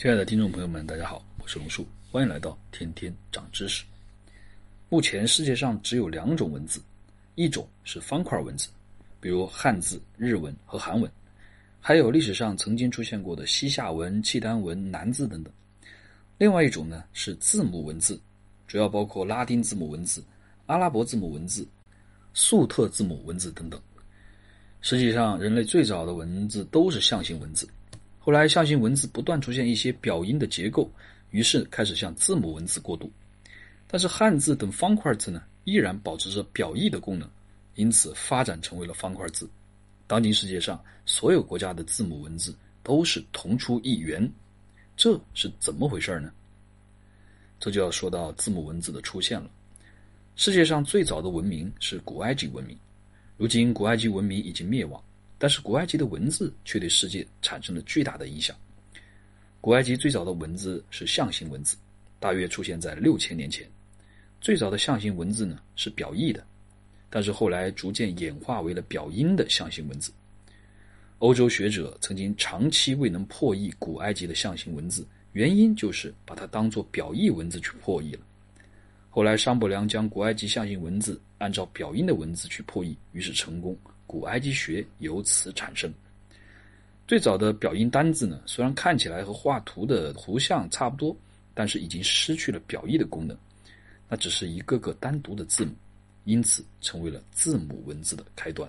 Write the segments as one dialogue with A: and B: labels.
A: 亲爱的听众朋友们，大家好，我是龙树，欢迎来到天天长知识。目前世界上只有两种文字，一种是方块文字，比如汉字、日文和韩文，还有历史上曾经出现过的西夏文、契丹文、南字等等。另外一种呢是字母文字，主要包括拉丁字母文字、阿拉伯字母文字、粟特字母文字等等。实际上，人类最早的文字都是象形文字。后来，象形文字不断出现一些表音的结构，于是开始向字母文字过渡。但是汉字等方块字呢，依然保持着表意的功能，因此发展成为了方块字。当今世界上所有国家的字母文字都是同出一源，这是怎么回事呢？这就要说到字母文字的出现了。世界上最早的文明是古埃及文明，如今古埃及文明已经灭亡。但是古埃及的文字却对世界产生了巨大的影响。古埃及最早的文字是象形文字，大约出现在六千年前。最早的象形文字呢是表意的，但是后来逐渐演化为了表音的象形文字。欧洲学者曾经长期未能破译古埃及的象形文字，原因就是把它当作表意文字去破译了。后来商伯良将古埃及象形文字按照表音的文字去破译，于是成功。古埃及学由此产生。最早的表音单字呢，虽然看起来和画图的图像差不多，但是已经失去了表意的功能，那只是一个个单独的字母，因此成为了字母文字的开端。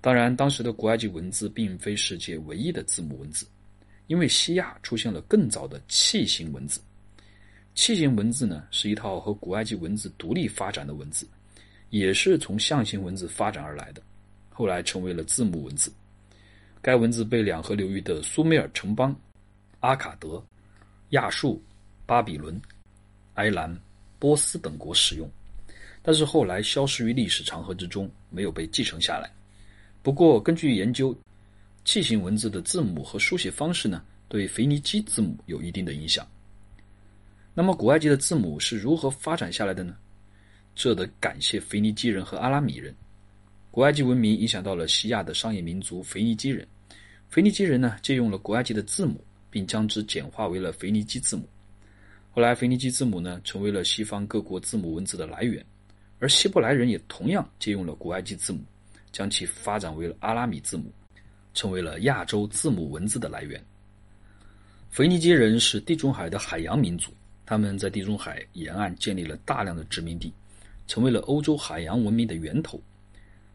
A: 当然，当时的古埃及文字并非世界唯一的字母文字，因为西亚出现了更早的楔形文字。楔形文字呢，是一套和古埃及文字独立发展的文字。也是从象形文字发展而来的，后来成为了字母文字。该文字被两河流域的苏美尔城邦、阿卡德、亚述、巴比伦、埃兰、波斯等国使用，但是后来消失于历史长河之中，没有被继承下来。不过，根据研究，楔形文字的字母和书写方式呢，对腓尼基字母有一定的影响。那么，古埃及的字母是如何发展下来的呢？这得感谢腓尼基人和阿拉米人。古埃及文明影响到了西亚的商业民族腓尼基人。腓尼基人呢，借用了古埃及的字母，并将之简化为了腓尼基字母。后来，腓尼基字母呢，成为了西方各国字母文字的来源。而希伯来人也同样借用了古埃及字母，将其发展为了阿拉米字母，成为了亚洲字母文字的来源。腓尼基人是地中海的海洋民族，他们在地中海沿岸建立了大量的殖民地。成为了欧洲海洋文明的源头，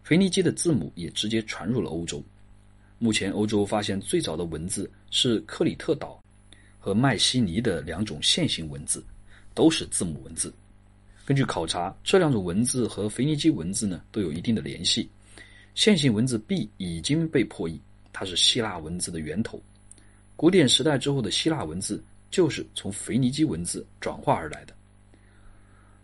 A: 腓尼基的字母也直接传入了欧洲。目前，欧洲发现最早的文字是克里特岛和迈锡尼的两种线形文字，都是字母文字。根据考察，这两种文字和腓尼基文字呢都有一定的联系。线形文字 B 已经被破译，它是希腊文字的源头。古典时代之后的希腊文字就是从腓尼基文字转化而来的。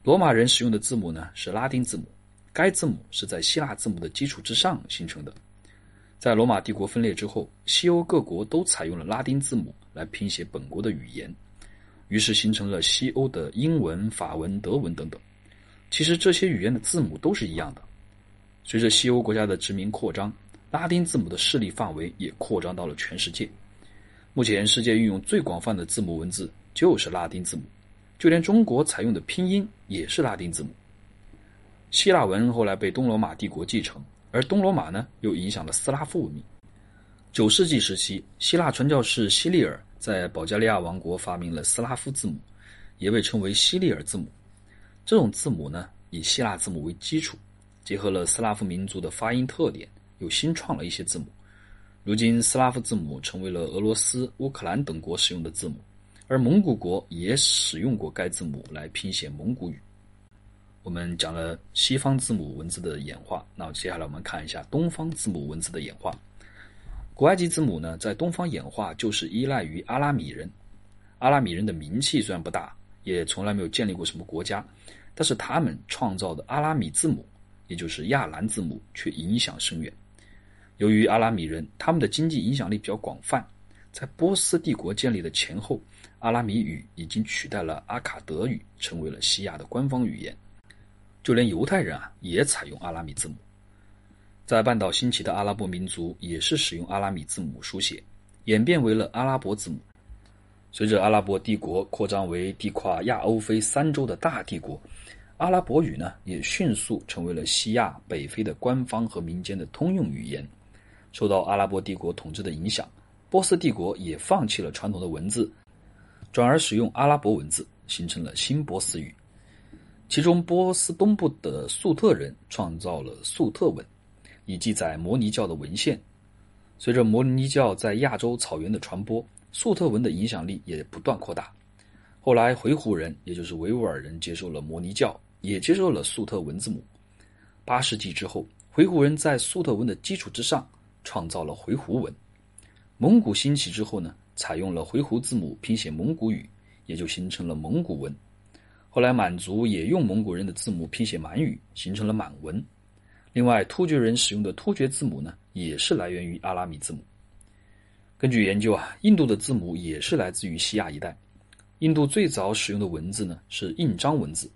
A: 罗马人使用的字母呢是拉丁字母，该字母是在希腊字母的基础之上形成的。在罗马帝国分裂之后，西欧各国都采用了拉丁字母来拼写本国的语言，于是形成了西欧的英文、法文、德文等等。其实这些语言的字母都是一样的。随着西欧国家的殖民扩张，拉丁字母的势力范围也扩张到了全世界。目前世界运用最广泛的字母文字就是拉丁字母。就连中国采用的拼音也是拉丁字母。希腊文后来被东罗马帝国继承，而东罗马呢又影响了斯拉夫文明。九世纪时期，希腊传教士希利尔在保加利亚王国发明了斯拉夫字母，也被称为希利尔字母。这种字母呢以希腊字母为基础，结合了斯拉夫民族的发音特点，又新创了一些字母。如今，斯拉夫字母成为了俄罗斯、乌克兰等国使用的字母。而蒙古国也使用过该字母来拼写蒙古语。我们讲了西方字母文字的演化，那接下来我们看一下东方字母文字的演化。古埃及字母呢，在东方演化就是依赖于阿拉米人。阿拉米人的名气虽然不大，也从来没有建立过什么国家，但是他们创造的阿拉米字母，也就是亚兰字母，却影响深远。由于阿拉米人他们的经济影响力比较广泛，在波斯帝国建立的前后。阿拉米语已经取代了阿卡德语，成为了西亚的官方语言。就连犹太人啊，也采用阿拉米字母。在半岛兴起的阿拉伯民族也是使用阿拉米字母书写，演变为了阿拉伯字母。随着阿拉伯帝国扩张为地跨亚欧非三洲的大帝国，阿拉伯语呢也迅速成为了西亚、北非的官方和民间的通用语言。受到阿拉伯帝国统治的影响，波斯帝国也放弃了传统的文字，转而使用阿拉伯文字，形成了新波斯语。其中，波斯东部的粟特人创造了粟特文，以记载摩尼教的文献。随着摩尼教在亚洲草原的传播，粟特文的影响力也不断扩大。后来，回鹘人，也就是维吾尔人，接受了摩尼教，也接受了粟特文字母。八世纪之后，回鹘人在粟特文的基础之上，创造了回鹘文。蒙古兴起之后呢，采用了回鹘字母拼写蒙古语，也就形成了蒙古文。后来，满族也用蒙古人的字母拼写满语，形成了满文。另外，突厥人使用的突厥字母呢，也是来源于阿拉米字母。根据研究啊，印度的字母也是来自于西亚一带。印度最早使用的文字呢是印章文字，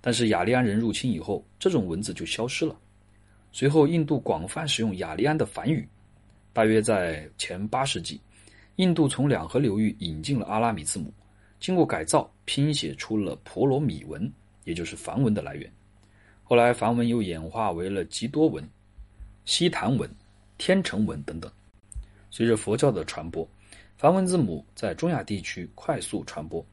A: 但是雅利安人入侵以后，这种文字就消失了。随后，印度广泛使用雅利安的梵语。大约在前八世纪，印度从两河流域引进了阿拉米字母，经过改造，拼写出了婆罗米文，也就是梵文的来源。后来，梵文又演化为了吉多文、西坛文、天成文等等。随着佛教的传播，梵文字母在中亚地区快速传播。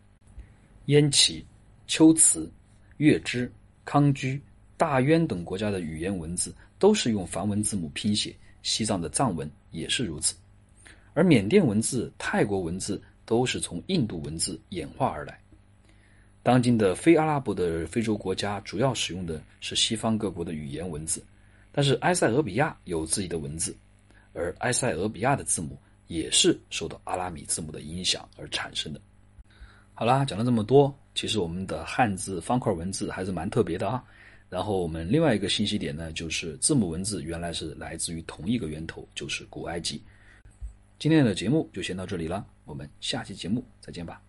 A: 燕齐、龟兹、月支、康居、大渊等国家的语言文字都是用梵文字母拼写，西藏的藏文也是如此。而缅甸文字、泰国文字都是从印度文字演化而来。当今的非阿拉伯的非洲国家主要使用的是西方各国的语言文字，但是埃塞俄比亚有自己的文字。而埃塞俄比亚的字母也是受到阿拉米字母的影响而产生的。好啦，讲了这么多，其实我们的汉字方块文字还是蛮特别的啊。然后我们另外一个信息点呢，就是字母文字原来是来自于同一个源头，就是古埃及。今天的节目就先到这里了，我们下期节目再见吧。